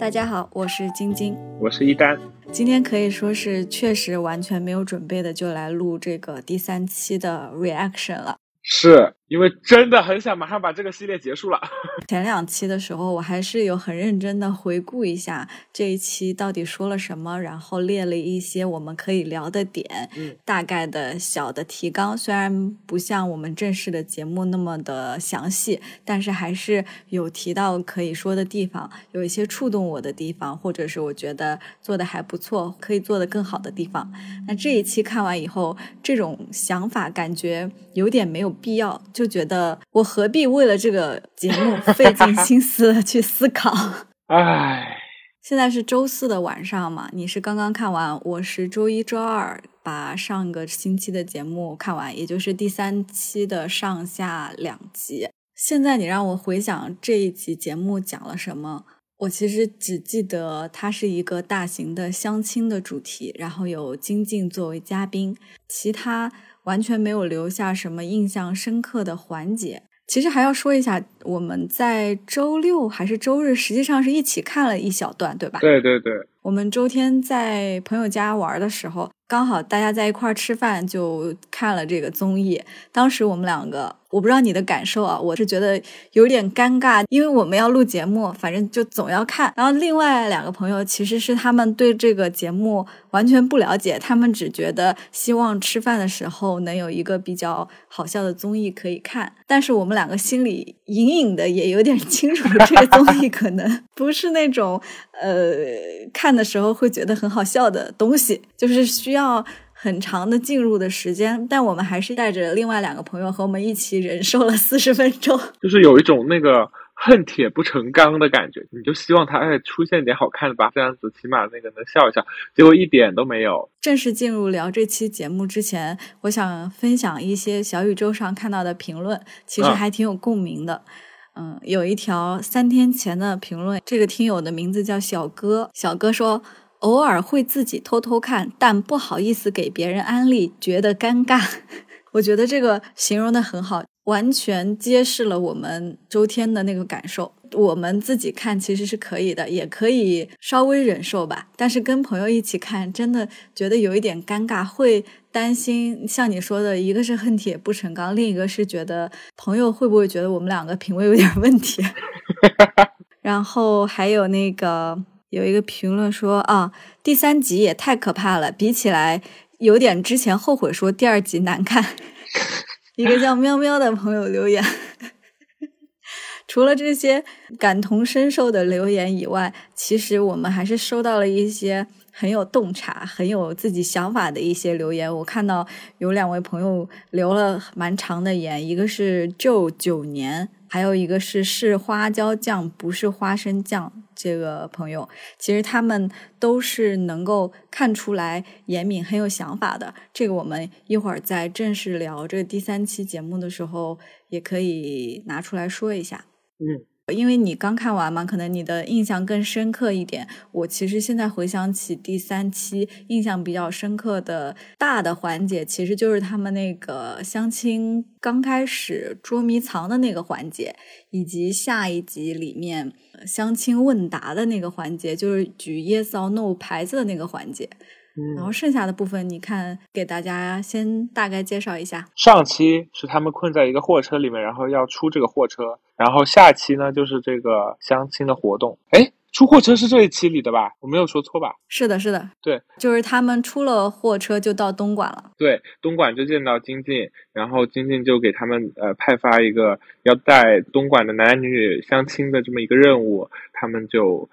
大家好，我是晶晶，我是一丹。今天可以说是确实完全没有准备的，就来录这个第三期的 reaction 了。是因为真的很想马上把这个系列结束了。前两期的时候，我还是有很认真的回顾一下这一期到底说了什么，然后列了一些我们可以聊的点，嗯，大概的小的提纲。虽然不像我们正式的节目那么的详细，但是还是有提到可以说的地方，有一些触动我的地方，或者是我觉得做的还不错，可以做的更好的地方。那这一期看完以后，这种想法感觉有点没有。必要就觉得我何必为了这个节目 费尽心思去思考？唉，现在是周四的晚上嘛，你是刚刚看完，我是周一、周二把上个星期的节目看完，也就是第三期的上下两集。现在你让我回想这一集节目讲了什么，我其实只记得它是一个大型的相亲的主题，然后有金靖作为嘉宾，其他。完全没有留下什么印象深刻的环节。其实还要说一下，我们在周六还是周日，实际上是一起看了一小段，对吧？对对对。我们周天在朋友家玩的时候，刚好大家在一块儿吃饭，就看了这个综艺。当时我们两个。我不知道你的感受啊，我是觉得有点尴尬，因为我们要录节目，反正就总要看。然后另外两个朋友其实是他们对这个节目完全不了解，他们只觉得希望吃饭的时候能有一个比较好笑的综艺可以看。但是我们两个心里隐隐的也有点 清楚，这个综艺可能不是那种呃看的时候会觉得很好笑的东西，就是需要。很长的进入的时间，但我们还是带着另外两个朋友和我们一起忍受了四十分钟，就是有一种那个恨铁不成钢的感觉。你就希望他哎出现点好看的吧，这样子起码那个能笑一笑，结果一点都没有。正式进入聊这期节目之前，我想分享一些小宇宙上看到的评论，其实还挺有共鸣的。嗯，嗯有一条三天前的评论，这个听友的名字叫小哥，小哥说。偶尔会自己偷偷看，但不好意思给别人安利，觉得尴尬。我觉得这个形容的很好，完全揭示了我们周天的那个感受。我们自己看其实是可以的，也可以稍微忍受吧。但是跟朋友一起看，真的觉得有一点尴尬，会担心。像你说的，一个是恨铁不成钢，另一个是觉得朋友会不会觉得我们两个品味有点问题。然后还有那个。有一个评论说啊，第三集也太可怕了，比起来有点之前后悔说第二集难看。一个叫喵喵的朋友留言，除了这些感同身受的留言以外，其实我们还是收到了一些很有洞察、很有自己想法的一些留言。我看到有两位朋友留了蛮长的言，一个是就九年，还有一个是是花椒酱，不是花生酱。这个朋友，其实他们都是能够看出来严敏很有想法的。这个我们一会儿在正式聊这第三期节目的时候，也可以拿出来说一下。嗯。因为你刚看完嘛，可能你的印象更深刻一点。我其实现在回想起第三期，印象比较深刻的大的环节，其实就是他们那个相亲刚开始捉迷藏的那个环节，以及下一集里面相亲问答的那个环节，就是举 yes or no 牌子的那个环节。然后剩下的部分，你看给大家先大概介绍一下。上期是他们困在一个货车里面，然后要出这个货车。然后下期呢，就是这个相亲的活动。哎，出货车是这一期里的吧？我没有说错吧？是的，是的，对，就是他们出了货车就到东莞了。对，东莞就见到金靖，然后金靖就给他们呃派发一个要带东莞的男男女女相亲的这么一个任务，他们就。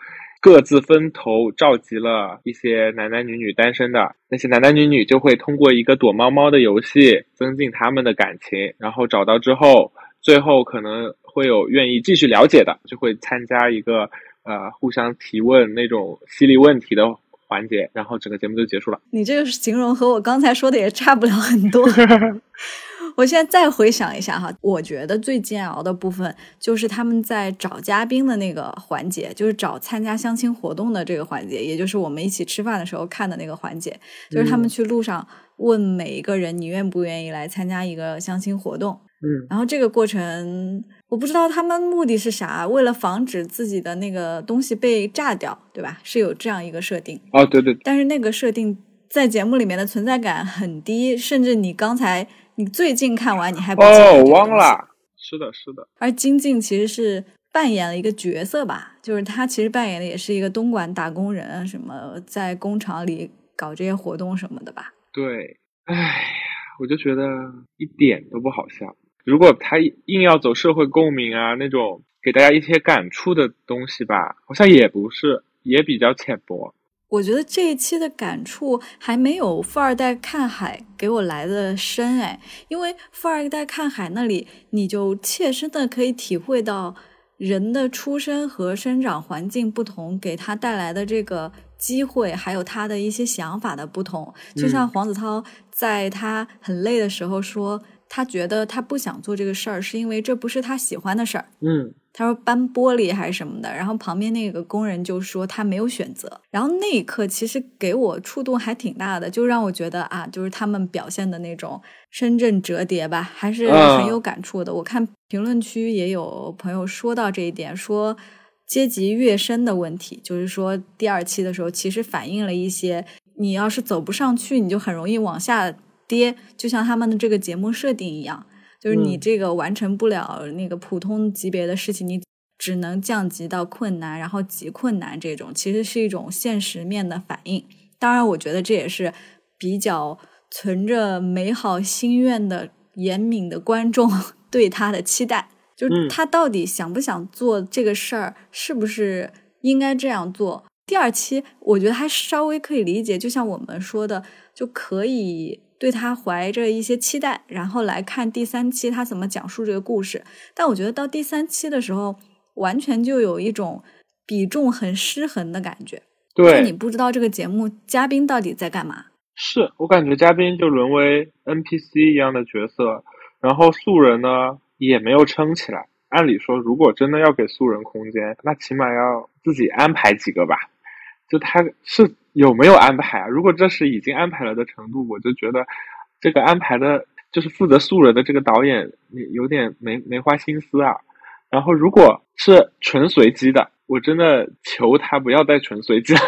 各自分头召集了一些男男女女单身的。那些男男女女，就会通过一个躲猫猫的游戏增进他们的感情，然后找到之后，最后可能会有愿意继续了解的，就会参加一个呃互相提问那种犀利问题的环节，然后整个节目就结束了。你这个形容和我刚才说的也差不了很多。我现在再回想一下哈，我觉得最煎熬的部分就是他们在找嘉宾的那个环节，就是找参加相亲活动的这个环节，也就是我们一起吃饭的时候看的那个环节，就是他们去路上问每一个人你愿不愿意来参加一个相亲活动。嗯，然后这个过程我不知道他们目的是啥，为了防止自己的那个东西被炸掉，对吧？是有这样一个设定。哦，对对。但是那个设定在节目里面的存在感很低，甚至你刚才你最近看完你还不哦，忘了。是的，是的。而金靖其实是扮演了一个角色吧，就是他其实扮演的也是一个东莞打工人，什么在工厂里搞这些活动什么的吧。对，哎呀，我就觉得一点都不好笑。如果他硬要走社会共鸣啊，那种给大家一些感触的东西吧，好像也不是，也比较浅薄。我觉得这一期的感触还没有富二代看海给我来的深哎，因为富二代看海那里，你就切身的可以体会到人的出生和生长环境不同，给他带来的这个机会，还有他的一些想法的不同。就像黄子韬在他很累的时候说。他觉得他不想做这个事儿，是因为这不是他喜欢的事儿。嗯，他说搬玻璃还是什么的，然后旁边那个工人就说他没有选择。然后那一刻其实给我触动还挺大的，就让我觉得啊，就是他们表现的那种深圳折叠吧，还是很有感触的。我看评论区也有朋友说到这一点，说阶级跃升的问题，就是说第二期的时候其实反映了一些，你要是走不上去，你就很容易往下。跌，就像他们的这个节目设定一样，就是你这个完成不了那个普通级别的事情，你只能降级到困难，然后极困难这种，其实是一种现实面的反应。当然，我觉得这也是比较存着美好心愿的严敏的观众 对他的期待，就是他到底想不想做这个事儿，是不是应该这样做？第二期我觉得还稍微可以理解，就像我们说的，就可以。对他怀着一些期待，然后来看第三期他怎么讲述这个故事。但我觉得到第三期的时候，完全就有一种比重很失衡的感觉。对，你不知道这个节目嘉宾到底在干嘛。是我感觉嘉宾就沦为 NPC 一样的角色，然后素人呢也没有撑起来。按理说，如果真的要给素人空间，那起码要自己安排几个吧。就他是。有没有安排啊？如果这是已经安排了的程度，我就觉得这个安排的，就是负责素人的这个导演，有点没没花心思啊。然后如果是纯随机的，我真的求他不要再纯随机了。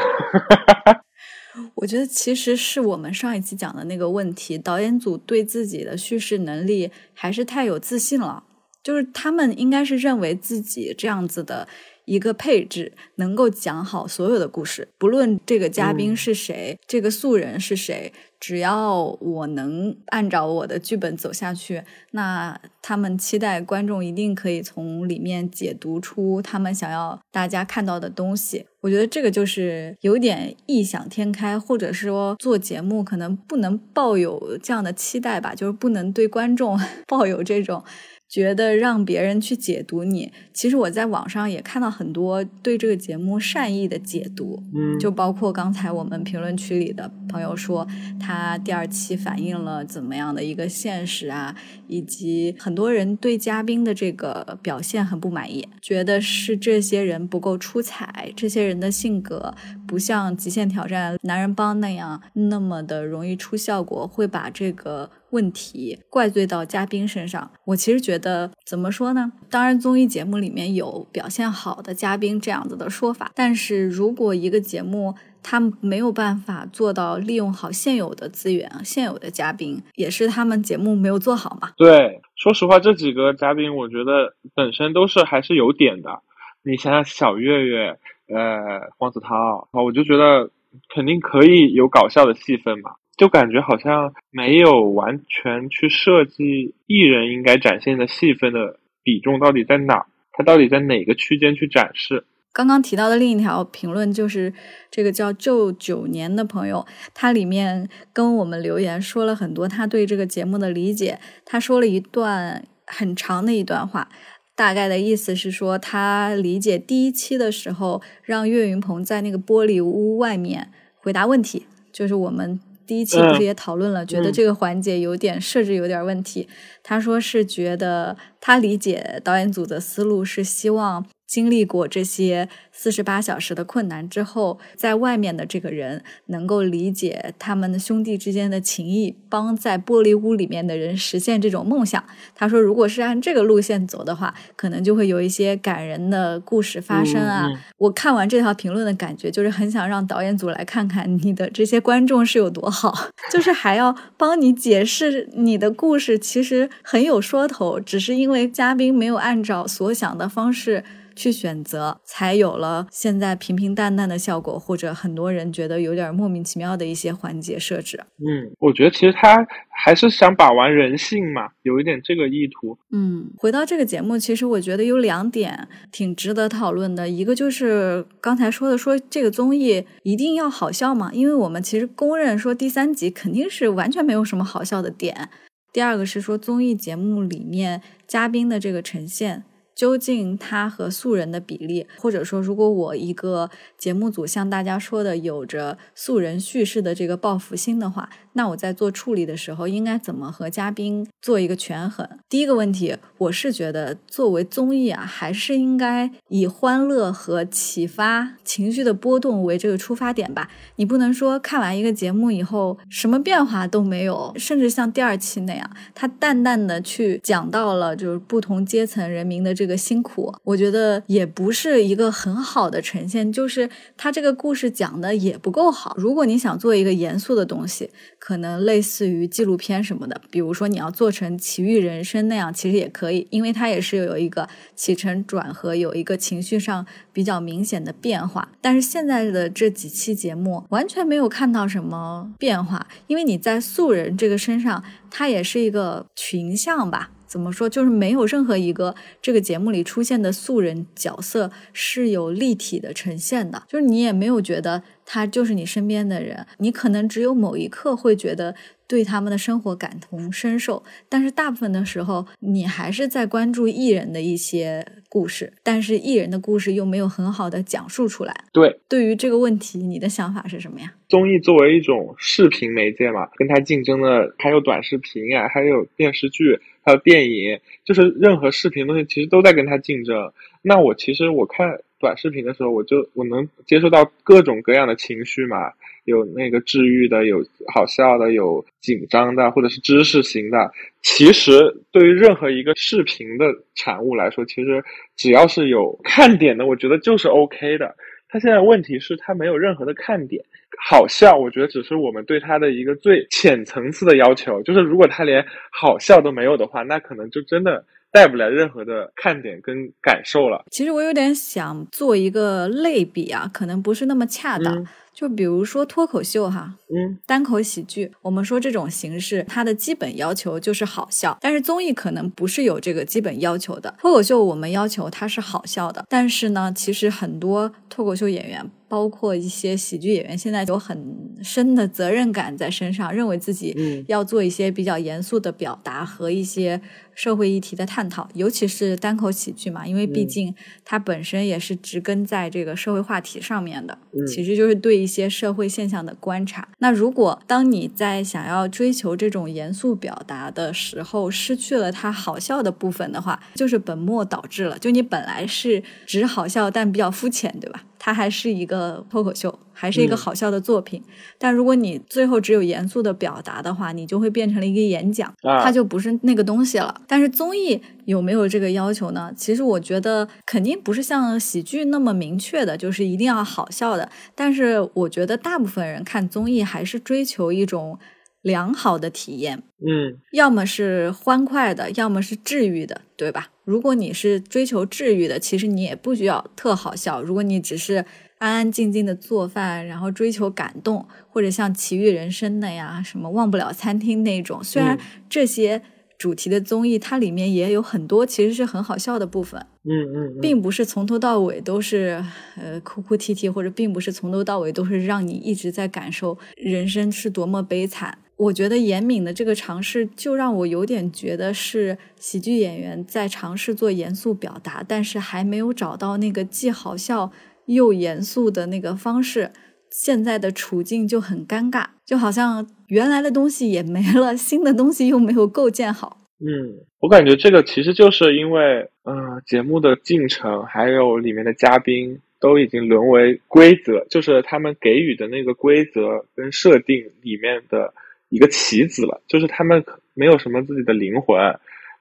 我觉得其实是我们上一期讲的那个问题，导演组对自己的叙事能力还是太有自信了，就是他们应该是认为自己这样子的。一个配置能够讲好所有的故事，不论这个嘉宾是谁，这个素人是谁，只要我能按照我的剧本走下去，那他们期待观众一定可以从里面解读出他们想要大家看到的东西。我觉得这个就是有点异想天开，或者说做节目可能不能抱有这样的期待吧，就是不能对观众 抱有这种。觉得让别人去解读你，其实我在网上也看到很多对这个节目善意的解读，嗯，就包括刚才我们评论区里的朋友说，他第二期反映了怎么样的一个现实啊，以及很多人对嘉宾的这个表现很不满意，觉得是这些人不够出彩，这些人的性格不像《极限挑战》男人帮那样那么的容易出效果，会把这个。问题怪罪到嘉宾身上，我其实觉得怎么说呢？当然，综艺节目里面有表现好的嘉宾这样子的说法，但是如果一个节目他没有办法做到利用好现有的资源、现有的嘉宾，也是他们节目没有做好嘛？对，说实话，这几个嘉宾我觉得本身都是还是有点的。你想想，小岳岳、呃，黄子韬啊，我就觉得肯定可以有搞笑的戏份嘛。就感觉好像没有完全去设计艺人应该展现的戏份的比重到底在哪？他到底在哪个区间去展示？刚刚提到的另一条评论就是这个叫旧九年的朋友，他里面跟我们留言说了很多他对这个节目的理解。他说了一段很长的一段话，大概的意思是说他理解第一期的时候让岳云鹏在那个玻璃屋外面回答问题，就是我们。第一期不是也讨论了，觉得这个环节有点设置有点问题。他说是觉得他理解导演组的思路是希望经历过这些四十八小时的困难之后，在外面的这个人能够理解他们兄弟之间的情谊，帮在玻璃屋里面的人实现这种梦想。他说，如果是按这个路线走的话，可能就会有一些感人的故事发生啊。我看完这条评论的感觉，就是很想让导演组来看看你的这些观众是有多好，就是还要帮你解释你的故事，其实很有说头，只是因为嘉宾没有按照所想的方式。去选择，才有了现在平平淡淡的效果，或者很多人觉得有点莫名其妙的一些环节设置。嗯，我觉得其实他还是想把玩人性嘛，有一点这个意图。嗯，回到这个节目，其实我觉得有两点挺值得讨论的，一个就是刚才说的，说这个综艺一定要好笑嘛，因为我们其实公认说第三集肯定是完全没有什么好笑的点。第二个是说综艺节目里面嘉宾的这个呈现。究竟他和素人的比例，或者说，如果我一个节目组像大家说的有着素人叙事的这个报复心的话，那我在做处理的时候应该怎么和嘉宾做一个权衡？第一个问题，我是觉得作为综艺啊，还是应该以欢乐和启发情绪的波动为这个出发点吧。你不能说看完一个节目以后什么变化都没有，甚至像第二期那样，他淡淡的去讲到了就是不同阶层人民的这个。个辛苦，我觉得也不是一个很好的呈现，就是他这个故事讲的也不够好。如果你想做一个严肃的东西，可能类似于纪录片什么的，比如说你要做成《奇遇人生》那样，其实也可以，因为它也是有一个起承转合，有一个情绪上比较明显的变化。但是现在的这几期节目完全没有看到什么变化，因为你在素人这个身上，它也是一个群像吧。怎么说？就是没有任何一个这个节目里出现的素人角色是有立体的呈现的，就是你也没有觉得他就是你身边的人，你可能只有某一刻会觉得对他们的生活感同身受，但是大部分的时候你还是在关注艺人的一些故事，但是艺人的故事又没有很好的讲述出来。对，对于这个问题，你的想法是什么呀？综艺作为一种视频媒介嘛，跟它竞争的还有短视频啊，还有电视剧。还有电影，就是任何视频东西，其实都在跟它竞争。那我其实我看短视频的时候，我就我能接受到各种各样的情绪嘛，有那个治愈的，有好笑的，有紧张的，或者是知识型的。其实对于任何一个视频的产物来说，其实只要是有看点的，我觉得就是 OK 的。它现在问题是，它没有任何的看点。好笑，我觉得只是我们对它的一个最浅层次的要求。就是如果它连好笑都没有的话，那可能就真的带不来任何的看点跟感受了。其实我有点想做一个类比啊，可能不是那么恰当。就比如说脱口秀哈，嗯，单口喜剧，我们说这种形式，它的基本要求就是好笑。但是综艺可能不是有这个基本要求的。脱口秀我们要求它是好笑的，但是呢，其实很多脱口秀演员。包括一些喜剧演员，现在有很深的责任感在身上，认为自己要做一些比较严肃的表达和一些社会议题的探讨，尤其是单口喜剧嘛，因为毕竟它本身也是植根在这个社会话题上面的，其实就是对一些社会现象的观察。那如果当你在想要追求这种严肃表达的时候，失去了它好笑的部分的话，就是本末倒置了。就你本来是只好笑，但比较肤浅，对吧？它还是一个脱口秀，还是一个好笑的作品。但如果你最后只有严肃的表达的话，你就会变成了一个演讲，它就不是那个东西了。但是综艺有没有这个要求呢？其实我觉得肯定不是像喜剧那么明确的，就是一定要好笑的。但是我觉得大部分人看综艺还是追求一种良好的体验，嗯，要么是欢快的，要么是治愈的，对吧？如果你是追求治愈的，其实你也不需要特好笑。如果你只是安安静静的做饭，然后追求感动，或者像《奇遇人生》的呀，什么忘不了餐厅那种，虽然这些主题的综艺它里面也有很多其实是很好笑的部分，嗯嗯，并不是从头到尾都是呃哭哭啼啼，或者并不是从头到尾都是让你一直在感受人生是多么悲惨。我觉得严敏的这个尝试，就让我有点觉得是喜剧演员在尝试做严肃表达，但是还没有找到那个既好笑又严肃的那个方式。现在的处境就很尴尬，就好像原来的东西也没了，新的东西又没有构建好。嗯，我感觉这个其实就是因为，嗯，节目的进程还有里面的嘉宾都已经沦为规则，就是他们给予的那个规则跟设定里面的一个棋子了，就是他们没有什么自己的灵魂。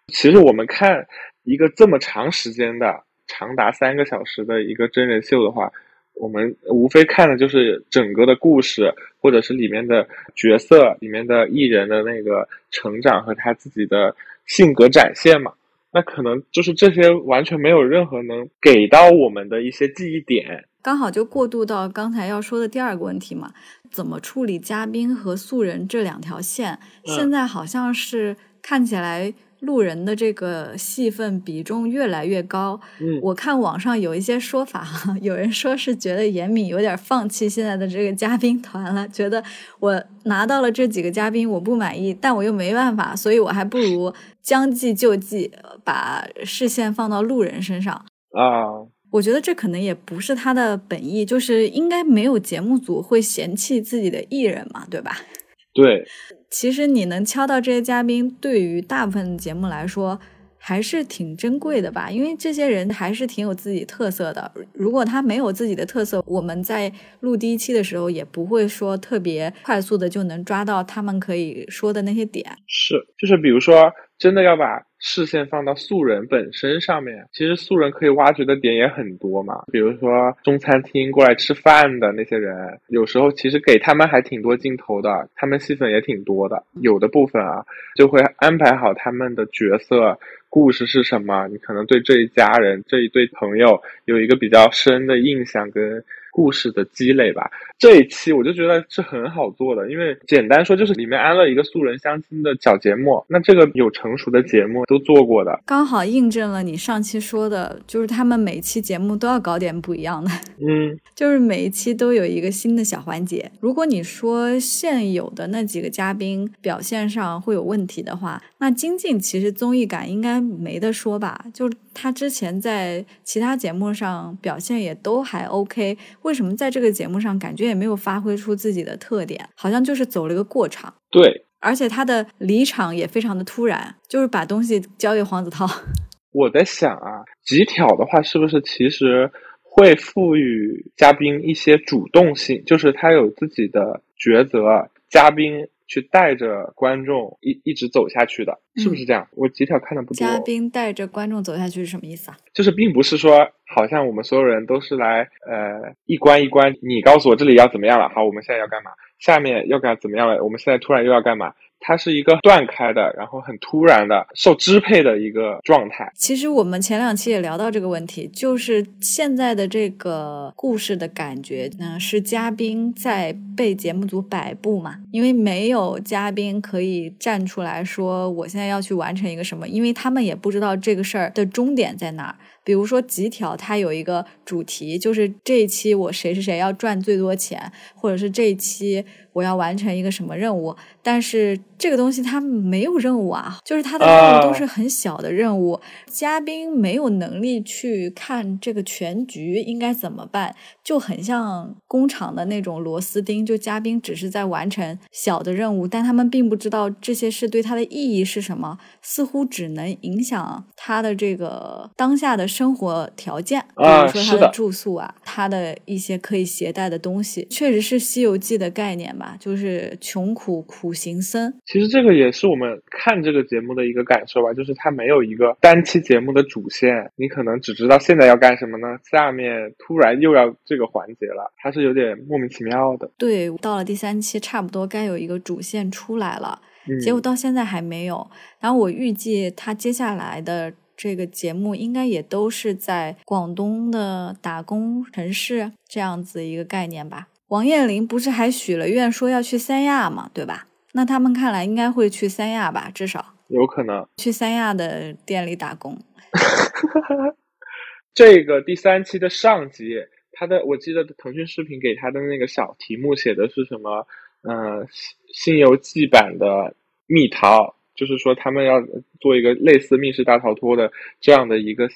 其实我们看一个这么长时间的、长达三个小时的一个真人秀的话。我们无非看的就是整个的故事，或者是里面的角色、里面的艺人的那个成长和他自己的性格展现嘛。那可能就是这些完全没有任何能给到我们的一些记忆点。刚好就过渡到刚才要说的第二个问题嘛，怎么处理嘉宾和素人这两条线？现在好像是看起来。路人的这个戏份比重越来越高。嗯，我看网上有一些说法，有人说是觉得严敏有点放弃现在的这个嘉宾团了，觉得我拿到了这几个嘉宾我不满意，但我又没办法，所以我还不如将计就计，把视线放到路人身上。啊，我觉得这可能也不是他的本意，就是应该没有节目组会嫌弃自己的艺人嘛，对吧？对。其实你能敲到这些嘉宾，对于大部分节目来说还是挺珍贵的吧？因为这些人还是挺有自己特色的。如果他没有自己的特色，我们在录第一期的时候也不会说特别快速的就能抓到他们可以说的那些点。是，就是比如说，真的要把。视线放到素人本身上面，其实素人可以挖掘的点也很多嘛。比如说中餐厅过来吃饭的那些人，有时候其实给他们还挺多镜头的，他们戏份也挺多的。有的部分啊，就会安排好他们的角色故事是什么，你可能对这一家人、这一对朋友有一个比较深的印象跟。故事的积累吧，这一期我就觉得是很好做的，因为简单说就是里面安了一个素人相亲的小节目，那这个有成熟的节目都做过的，刚好印证了你上期说的，就是他们每期节目都要搞点不一样的，嗯，就是每一期都有一个新的小环节。如果你说现有的那几个嘉宾表现上会有问题的话，那金靖其实综艺感应该没得说吧？就他之前在其他节目上表现也都还 OK。为什么在这个节目上感觉也没有发挥出自己的特点？好像就是走了一个过场。对，而且他的离场也非常的突然，就是把东西交给黄子韬。我在想啊，极挑的话是不是其实会赋予嘉宾一些主动性，就是他有自己的抉择，嘉宾。去带着观众一一直走下去的，是不是这样？我几条看的不多。嘉宾带着观众走下去是什么意思啊？就是并不是说，好像我们所有人都是来，呃，一关一关，你告诉我这里要怎么样了，好，我们现在要干嘛？下面要干怎么样了？我们现在突然又要干嘛？它是一个断开的，然后很突然的受支配的一个状态。其实我们前两期也聊到这个问题，就是现在的这个故事的感觉呢，是嘉宾在被节目组摆布嘛？因为没有嘉宾可以站出来说我现在要去完成一个什么，因为他们也不知道这个事儿的终点在哪儿。比如说极条，它有一个主题，就是这一期我谁谁谁要赚最多钱，或者是这一期。我要完成一个什么任务，但是这个东西它没有任务啊，就是它的任务都是很小的任务，嘉宾没有能力去看这个全局应该怎么办，就很像工厂的那种螺丝钉，就嘉宾只是在完成小的任务，但他们并不知道这些事对他的意义是什么，似乎只能影响他的这个当下的生活条件，比如说他的住宿啊，他的一些可以携带的东西，确实是《西游记》的概念吧。就是穷苦苦行僧。其实这个也是我们看这个节目的一个感受吧，就是它没有一个单期节目的主线，你可能只知道现在要干什么呢？下面突然又要这个环节了，它是有点莫名其妙的。对，到了第三期，差不多该有一个主线出来了，结果到现在还没有。然后我预计他接下来的这个节目应该也都是在广东的打工城市这样子一个概念吧。王彦霖不是还许了愿说要去三亚嘛，对吧？那他们看来应该会去三亚吧，至少有可能去三亚的店里打工。这个第三期的上集，他的我记得腾讯视频给他的那个小题目写的是什么？嗯，《新游记》版的蜜桃，就是说他们要做一个类似密室大逃脱的这样的一个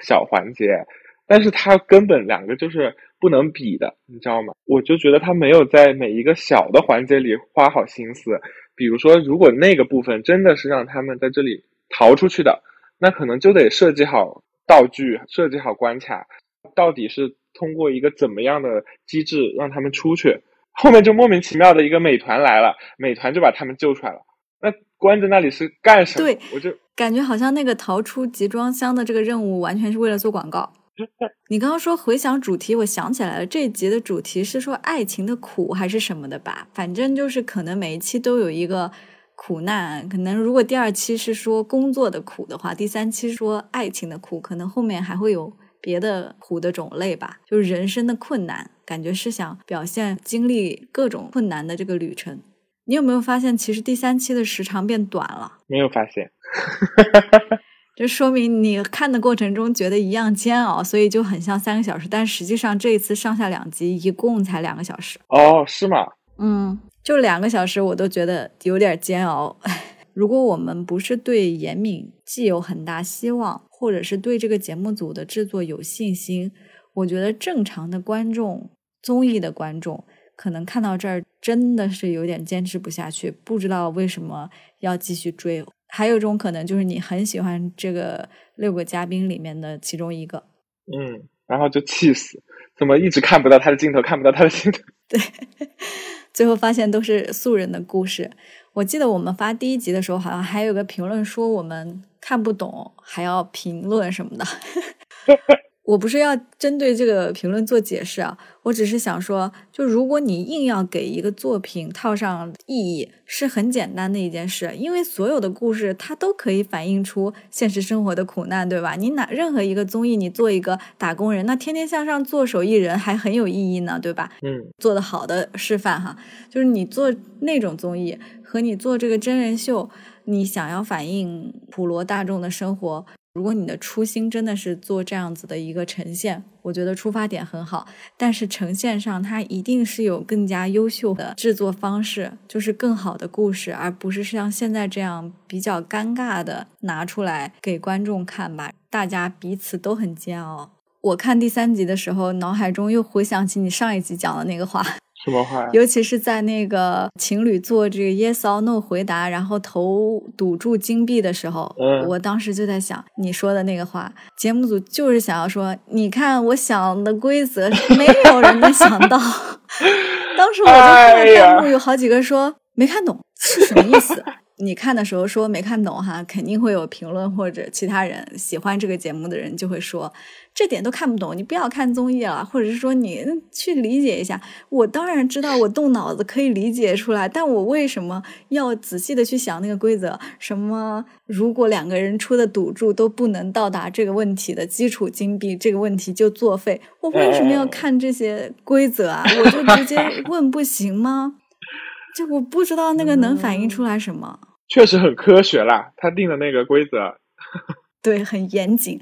小环节，但是他根本两个就是。不能比的，你知道吗？我就觉得他没有在每一个小的环节里花好心思。比如说，如果那个部分真的是让他们在这里逃出去的，那可能就得设计好道具，设计好关卡，到底是通过一个怎么样的机制让他们出去？后面就莫名其妙的一个美团来了，美团就把他们救出来了。那关在那里是干什么？对，我就感觉好像那个逃出集装箱的这个任务完全是为了做广告。你刚刚说回想主题，我想起来了，这一集的主题是说爱情的苦还是什么的吧？反正就是可能每一期都有一个苦难，可能如果第二期是说工作的苦的话，第三期说爱情的苦，可能后面还会有别的苦的种类吧，就是人生的困难，感觉是想表现经历各种困难的这个旅程。你有没有发现，其实第三期的时长变短了？没有发现。这说明你看的过程中觉得一样煎熬，所以就很像三个小时。但实际上这一次上下两集一共才两个小时。哦，是吗？嗯，就两个小时，我都觉得有点煎熬。如果我们不是对严敏既有很大希望，或者是对这个节目组的制作有信心，我觉得正常的观众、综艺的观众可能看到这儿真的是有点坚持不下去，不知道为什么要继续追。还有一种可能就是你很喜欢这个六个嘉宾里面的其中一个，嗯，然后就气死，怎么一直看不到他的镜头，看不到他的镜头？对，最后发现都是素人的故事。我记得我们发第一集的时候，好像还有个评论说我们看不懂，还要评论什么的。我不是要针对这个评论做解释啊，我只是想说，就如果你硬要给一个作品套上意义，是很简单的一件事，因为所有的故事它都可以反映出现实生活的苦难，对吧？你哪任何一个综艺，你做一个打工人，那天天向上做手艺人还很有意义呢，对吧？嗯，做的好的示范哈，就是你做那种综艺和你做这个真人秀，你想要反映普罗大众的生活。如果你的初心真的是做这样子的一个呈现，我觉得出发点很好，但是呈现上它一定是有更加优秀的制作方式，就是更好的故事，而不是像现在这样比较尴尬的拿出来给观众看吧。大家彼此都很煎熬。我看第三集的时候，脑海中又回想起你上一集讲的那个话。什么话？尤其是在那个情侣做这个 yes or no 回答，然后投赌注金币的时候，嗯，我当时就在想你说的那个话，节目组就是想要说，你看我想的规则，没有人能想到。当时我就看到弹幕有好几个说没看懂是什么意思。你看的时候说没看懂哈，肯定会有评论或者其他人喜欢这个节目的人就会说这点都看不懂，你不要看综艺了，或者是说你去理解一下。我当然知道，我动脑子可以理解出来，但我为什么要仔细的去想那个规则？什么如果两个人出的赌注都不能到达这个问题的基础金币，这个问题就作废。我为什么要看这些规则啊？我就直接问不行吗？就我不知道那个能反映出来什么。确实很科学啦，他定的那个规则，对，很严谨，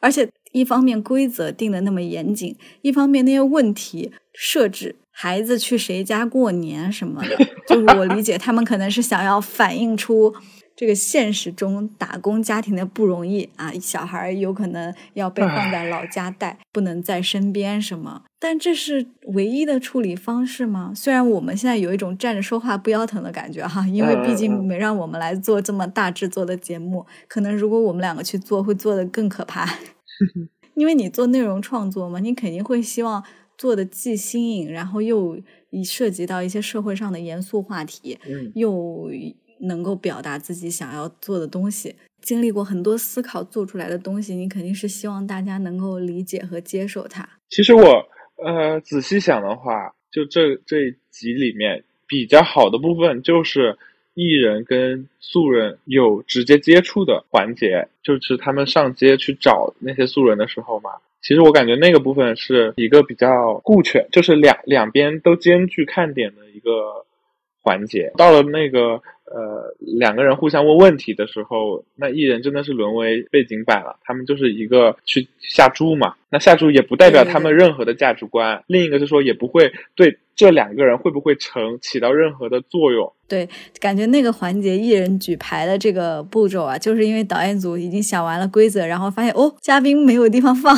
而且一方面规则定的那么严谨，一方面那些问题设置，孩子去谁家过年什么的，就是我理解他们可能是想要反映出。这个现实中打工家庭的不容易啊，小孩有可能要被放在老家带，不能在身边什么。但这是唯一的处理方式吗？虽然我们现在有一种站着说话不腰疼的感觉哈，因为毕竟没让我们来做这么大制作的节目，可能如果我们两个去做，会做的更可怕。因为你做内容创作嘛，你肯定会希望做的既新颖，然后又涉及到一些社会上的严肃话题，又。能够表达自己想要做的东西，经历过很多思考做出来的东西，你肯定是希望大家能够理解和接受它。其实我呃仔细想的话，就这这一集里面比较好的部分，就是艺人跟素人有直接接触的环节，就是他们上街去找那些素人的时候嘛。其实我感觉那个部分是一个比较顾全，就是两两边都兼具看点的一个环节。到了那个。呃，两个人互相问问题的时候，那艺人真的是沦为背景板了。他们就是一个去下注嘛，那下注也不代表他们任何的价值观。另一个是说，也不会对这两个人会不会成起到任何的作用。对，感觉那个环节艺人举牌的这个步骤啊，就是因为导演组已经想完了规则，然后发现哦，嘉宾没有地方放，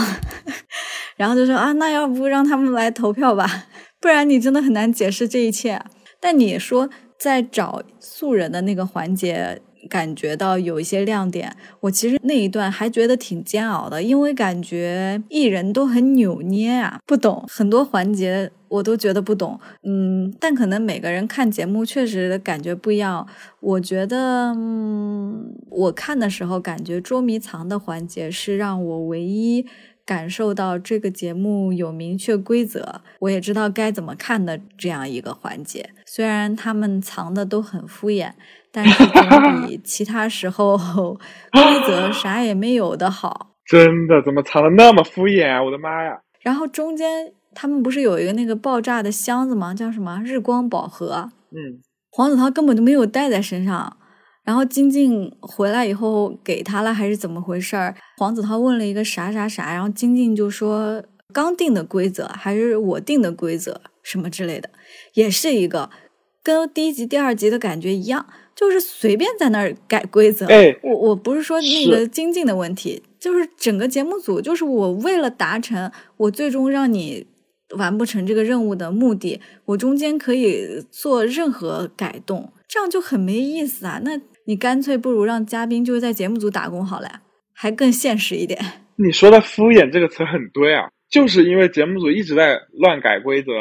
然后就说啊，那要不让他们来投票吧，不然你真的很难解释这一切。但你说。在找素人的那个环节，感觉到有一些亮点。我其实那一段还觉得挺煎熬的，因为感觉艺人都很扭捏啊，不懂很多环节。我都觉得不懂，嗯，但可能每个人看节目确实感觉不一样。我觉得，嗯，我看的时候感觉捉迷藏的环节是让我唯一感受到这个节目有明确规则，我也知道该怎么看的这样一个环节。虽然他们藏的都很敷衍，但是总比 其他时候 规则啥也没有的好。真的，怎么藏的那么敷衍啊？我的妈呀！然后中间。他们不是有一个那个爆炸的箱子吗？叫什么日光宝盒？嗯，黄子韬根本就没有带在身上，然后金靖回来以后给他了，还是怎么回事儿？黄子韬问了一个啥啥啥，然后金靖就说刚定的规则还是我定的规则什么之类的，也是一个跟第一集、第二集的感觉一样，就是随便在那儿改规则。哎，我我不是说那个金靖的问题，就是整个节目组，就是我为了达成我最终让你。完不成这个任务的目的，我中间可以做任何改动，这样就很没意思啊！那你干脆不如让嘉宾就是在节目组打工好了呀，还更现实一点。你说的“敷衍”这个词很对啊，就是因为节目组一直在乱改规则，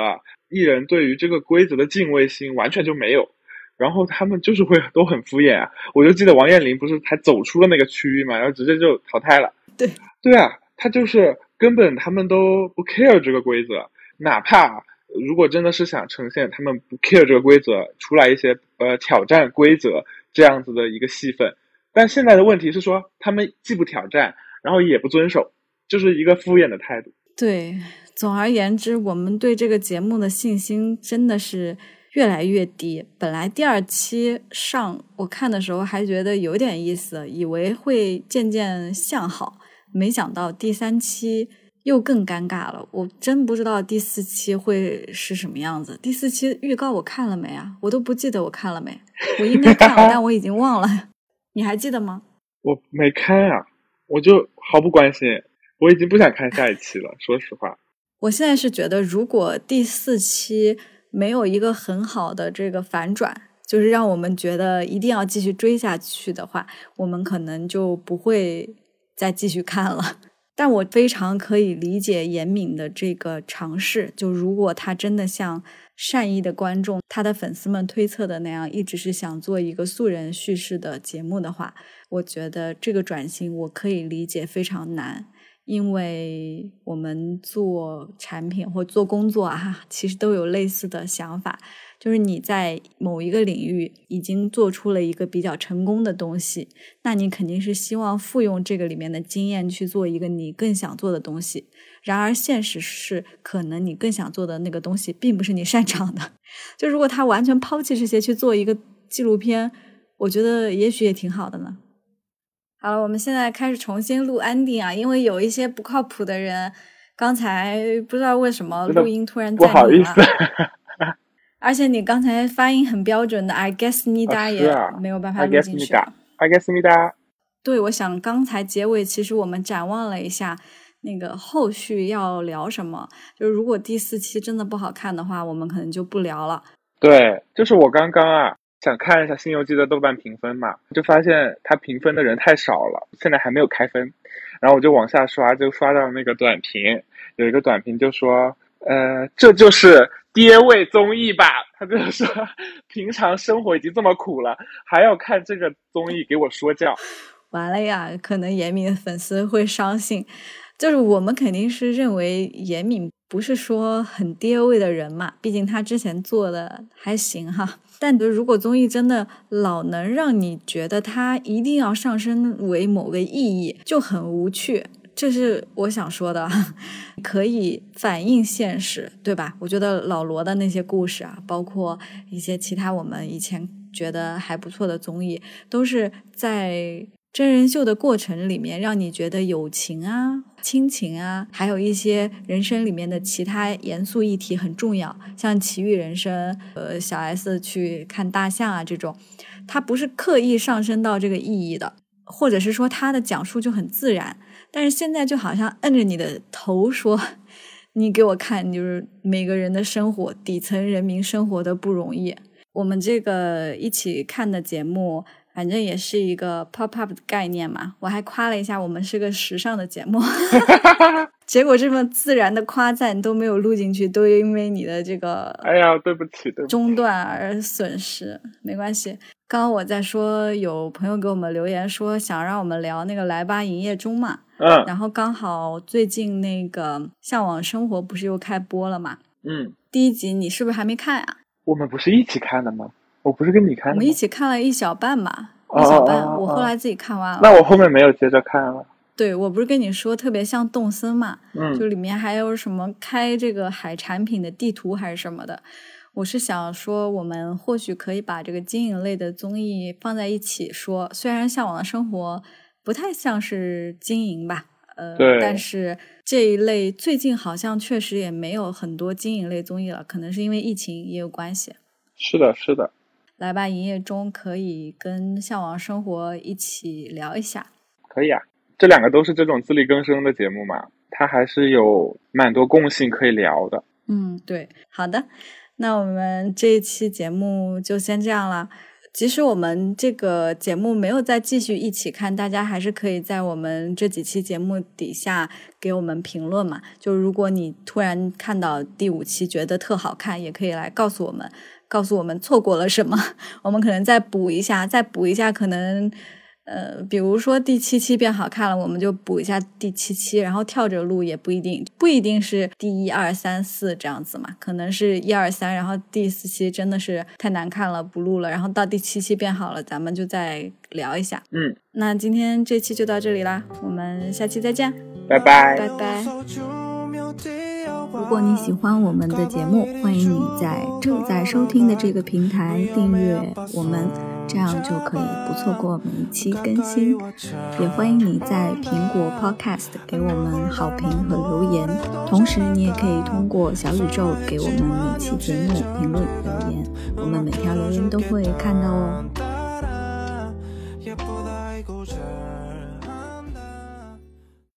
艺人对于这个规则的敬畏心完全就没有，然后他们就是会都很敷衍啊。我就记得王彦霖不是还走出了那个区域嘛，然后直接就淘汰了。对 对啊，他就是根本他们都不 care 这个规则。哪怕如果真的是想呈现他们不 care 这个规则，出来一些呃挑战规则这样子的一个戏份，但现在的问题是说他们既不挑战，然后也不遵守，就是一个敷衍的态度。对，总而言之，我们对这个节目的信心真的是越来越低。本来第二期上我看的时候还觉得有点意思，以为会渐渐向好，没想到第三期。又更尴尬了，我真不知道第四期会是什么样子。第四期预告我看了没啊？我都不记得我看了没。我应该看了，但我已经忘了。你还记得吗？我没看啊，我就毫不关心。我已经不想看下一期了，说实话。我现在是觉得，如果第四期没有一个很好的这个反转，就是让我们觉得一定要继续追下去的话，我们可能就不会再继续看了。但我非常可以理解严敏的这个尝试。就如果他真的像善意的观众、他的粉丝们推测的那样，一直是想做一个素人叙事的节目的话，我觉得这个转型我可以理解非常难。因为我们做产品或做工作啊，其实都有类似的想法，就是你在某一个领域已经做出了一个比较成功的东西，那你肯定是希望复用这个里面的经验去做一个你更想做的东西。然而现实是，可能你更想做的那个东西并不是你擅长的。就如果他完全抛弃这些去做一个纪录片，我觉得也许也挺好的呢。好了，我们现在开始重新录安定啊，因为有一些不靠谱的人，刚才不知道为什么录音突然暂停了。而且你刚才发音很标准的，I guess 你哒也没有办法录进去。I guess 你哒。对，我想刚才结尾其实我们展望了一下那个后续要聊什么，就是如果第四期真的不好看的话，我们可能就不聊了。对，就是我刚刚啊。想看一下《新游记》的豆瓣评分嘛，就发现它评分的人太少了，现在还没有开分。然后我就往下刷，就刷到那个短评，有一个短评就说：“呃，这就是爹味综艺吧？” 他就是说，平常生活已经这么苦了，还要看这个综艺给我说教。完了呀，可能严敏的粉丝会伤心。就是我们肯定是认为严敏不是说很爹味的人嘛，毕竟他之前做的还行哈。但如果综艺真的老能让你觉得他一定要上升为某个意义，就很无趣。这是我想说的，可以反映现实，对吧？我觉得老罗的那些故事啊，包括一些其他我们以前觉得还不错的综艺，都是在。真人秀的过程里面，让你觉得友情啊、亲情啊，还有一些人生里面的其他严肃议题很重要，像《奇遇人生》呃小 S 去看大象啊这种，它不是刻意上升到这个意义的，或者是说它的讲述就很自然。但是现在就好像摁着你的头说，你给我看，就是每个人的生活，底层人民生活的不容易。我们这个一起看的节目。反正也是一个 pop up 的概念嘛。我还夸了一下我们是个时尚的节目，结果这么自然的夸赞都没有录进去，都因为你的这个哎呀，对不起，对不起，中断而损失。没关系，刚刚我在说有朋友给我们留言说想让我们聊那个来吧营业中嘛，嗯然后刚好最近那个《向往生活》不是又开播了嘛？嗯，第一集你是不是还没看啊？我们不是一起看的吗？我不是跟你看的，我们一起看了一小半吧，哦一小半。我后来自己看完了。那我后面没有接着看了。对我不是跟你说特别像动森嘛，嗯就里面还有什么开这个海产品的地图还是什么的。我是想说，我们或许可以把这个经营类的综艺放在一起说。虽然《向往的生活》不太像是经营吧，呃，对但是这一类最近好像确实也没有很多经营类综艺了，可能是因为疫情也有关系。是的，是的，来吧，营业中可以跟《向往生活》一起聊一下。可以啊。这两个都是这种自力更生的节目嘛，它还是有蛮多共性可以聊的。嗯，对，好的，那我们这一期节目就先这样了。即使我们这个节目没有再继续一起看，大家还是可以在我们这几期节目底下给我们评论嘛。就如果你突然看到第五期觉得特好看，也可以来告诉我们，告诉我们错过了什么，我们可能再补一下，再补一下，可能。呃，比如说第七期变好看了，我们就补一下第七期，然后跳着录也不一定，不一定是第一二三四这样子嘛，可能是一二三，然后第四期真的是太难看了，不录了，然后到第七期变好了，咱们就再聊一下。嗯，那今天这期就到这里啦，我们下期再见，拜拜。拜拜。如果你喜欢我们的节目，欢迎你在正在收听的这个平台订阅我们，这样就可以不错过每一期更新。也欢迎你在苹果 Podcast 给我们好评和留言，同时你也可以通过小宇宙给我们每期节目评论留言，我们每条留言都会看到哦。